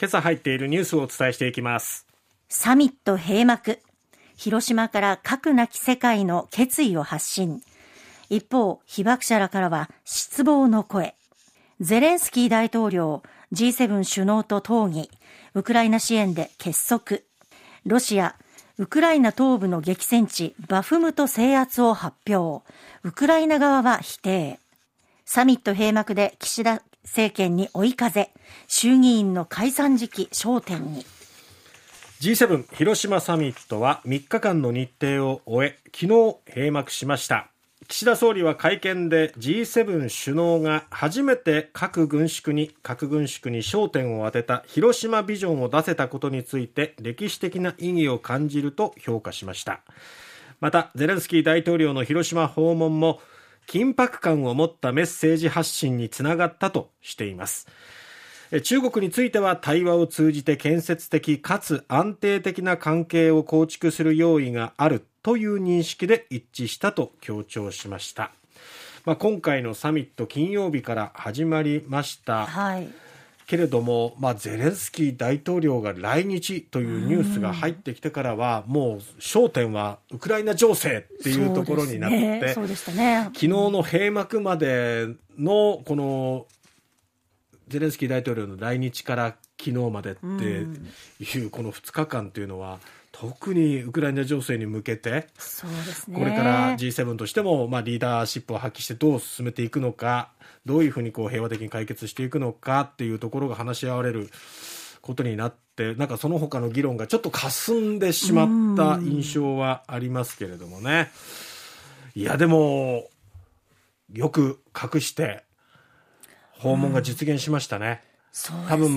今朝入っているニュースをお伝えしていきます。サミット閉幕。広島から核なき世界の決意を発信。一方被爆者らからは失望の声。ゼレンスキー大統領 G7 首脳と討議。ウクライナ支援で結束。ロシアウクライナ東部の激戦地バフムト制圧を発表。ウクライナ側は否定。サミット閉幕で岸田政権に追い風衆議院の解散時期焦点に。G7 広島サミットは3日間の日程を終え昨日閉幕しました。岸田総理は会見で G7 首脳が初めて核軍縮に核軍縮に焦点を当てた広島ビジョンを出せたことについて歴史的な意義を感じると評価しました。またゼレンスキー大統領の広島訪問も緊迫感を持ったメッセージ発信につながったとしています。中国については対話を通じて建設的かつ安定的な関係を構築する用意があるという認識で一致したと強調しました、まあ、今回のサミット金曜日から始まりました、はい。けれども、まあ、ゼレンスキー大統領が来日というニュースが入ってきてからは、もう焦点はウクライナ情勢っていうところになって、ね。ね、昨日の閉幕までのこのゼレンスキー大統領の来日から昨日までっていうこの2日間というのは、特にウクライナ情勢に向けて、そうですね、これから G7 としても、まあ、リーダーシップを発揮してどう進めていくのか、どういうふうにこう平和的に解決していくのかっていうところが話し合われることになって、なんかその他の議論がちょっと霞んでしまった印象はありますけれどもね。いや、でも、よく隠して訪問が実現しましたね。ね、多分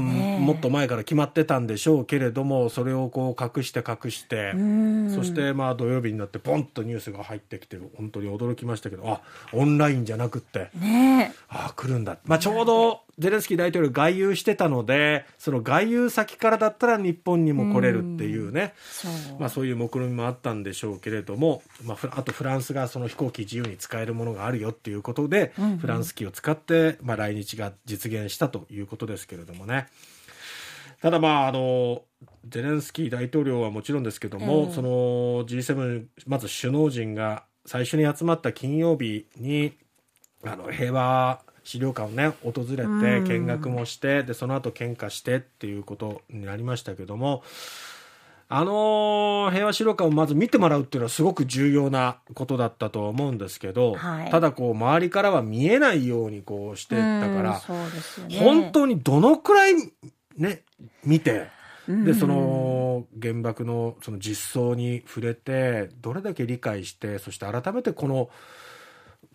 もっと前から決まってたんでしょうけれどもそれをこう隠して隠してそしてまあ土曜日になってポンとニュースが入ってきてる本当に驚きましたけどあオンラインじゃなくって、ね、あ来るんだ、まあ、ちょうどゼレンスキー大統領外遊してたのでその外遊先からだったら日本にも来れるっていうね、うまあ、そういう目論見みもあったんでしょうけれども、まあ、あとフランスがその飛行機自由に使えるものがあるよっていうことで、うん。うん、フランス機を使って、まあ、来日が実現したということですけれどもね。ただまああのゼレンスキー大統領はもちろんですけども、その G7 まず首脳陣が最初に集まった金曜日にあの平和資料館をね訪れて見学もしてでその後献花してっていうことになりましたけどもあの平和資料館をまず見てもらうっていうのはすごく重要なことだったと思うんですけど、はい、ただこう周りからは見えないようにこうしてったから、ね、本当にどのくらいね見てでその原爆のその実相に触れてどれだけ理解してそして改めてこの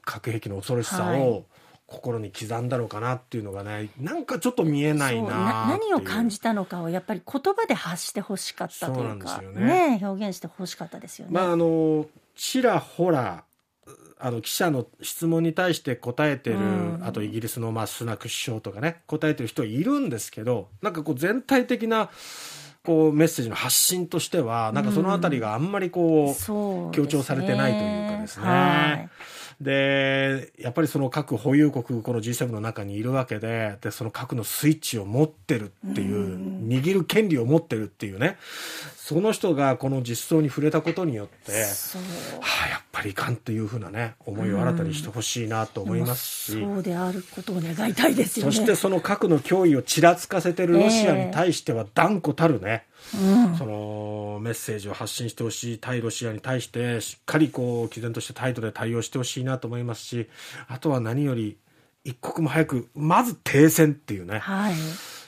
核兵器の恐ろしさを、心に刻んだのかなっていうのがねなんかちょっと見えないな何を感じたのかをやっぱり言葉で発してほしかったというか。ね、ね、表現してほしかったですよね。まああのちらほらあの記者の質問に対して答えてる、うん、あとイギリスのまあスナク首相とかね答えてる人いるんですけどなんかこう全体的なこうメッセージの発信としてはなんかそのあたりがあんまりこう、うん、強調されてないというかですね。はいで、やっぱりその核保有国、この G7 の中にいるわけで、で、その核のスイッチを持ってるっていう、握る権利を持ってるっていうね、その人がこの実相に触れたことによって、はあ、やっぱりいかんというふうなね、思いを新たにしてほしいなと思いますし、そうであることを願いたいですよね。そしてその核の脅威をちらつかせてるロシアに対しては断固たるね、うん、そのメッセージを発信してほしい対ロシアに対してしっかりこう毅然とした態度で対応してほしいなと思いますしあとは何より一刻も早くまず停戦っていうね、はい、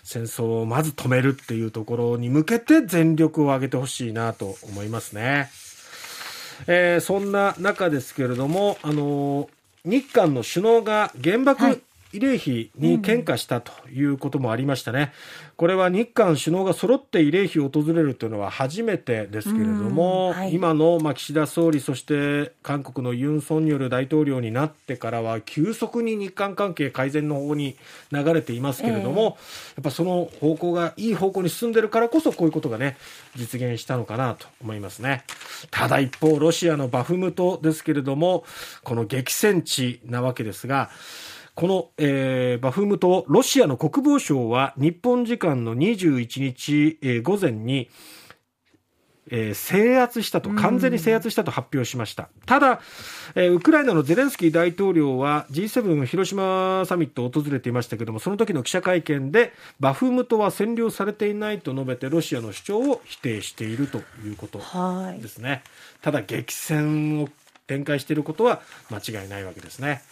戦争をまず止めるっていうところに向けて全力を挙げてほしいなと思いますね。えー、そんな中ですけれども、あの日韓の首脳が原爆慰霊碑に献花したということもありましたね。これは日韓首脳が揃って慰霊碑を訪れるというのは初めてですけれども、はい、今のまあ岸田総理、そして韓国のユン・ソンニョル大統領になってからは、急速に日韓関係改善の方向に流れていますけれども、えー、やっぱその方向がいい方向に進んでるからこそ、こういうことがね、実現したのかなと思いますね。ただ一方、ロシアのバフムトですけれども、この激戦地なわけですが、この、えーバフムトをロシアの国防省は日本時間の21日、えー午前に、えー制圧したと、完全に制圧したと発表しました。ただ、えーウクライナのゼレンスキー大統領は G7 広島サミットを訪れていましたけれども、その時の記者会見で、バフムトは占領されていないと述べて、ロシアの主張を否定しているということはいで。すね。ただ、激戦を展開していることは間違いないわけですね。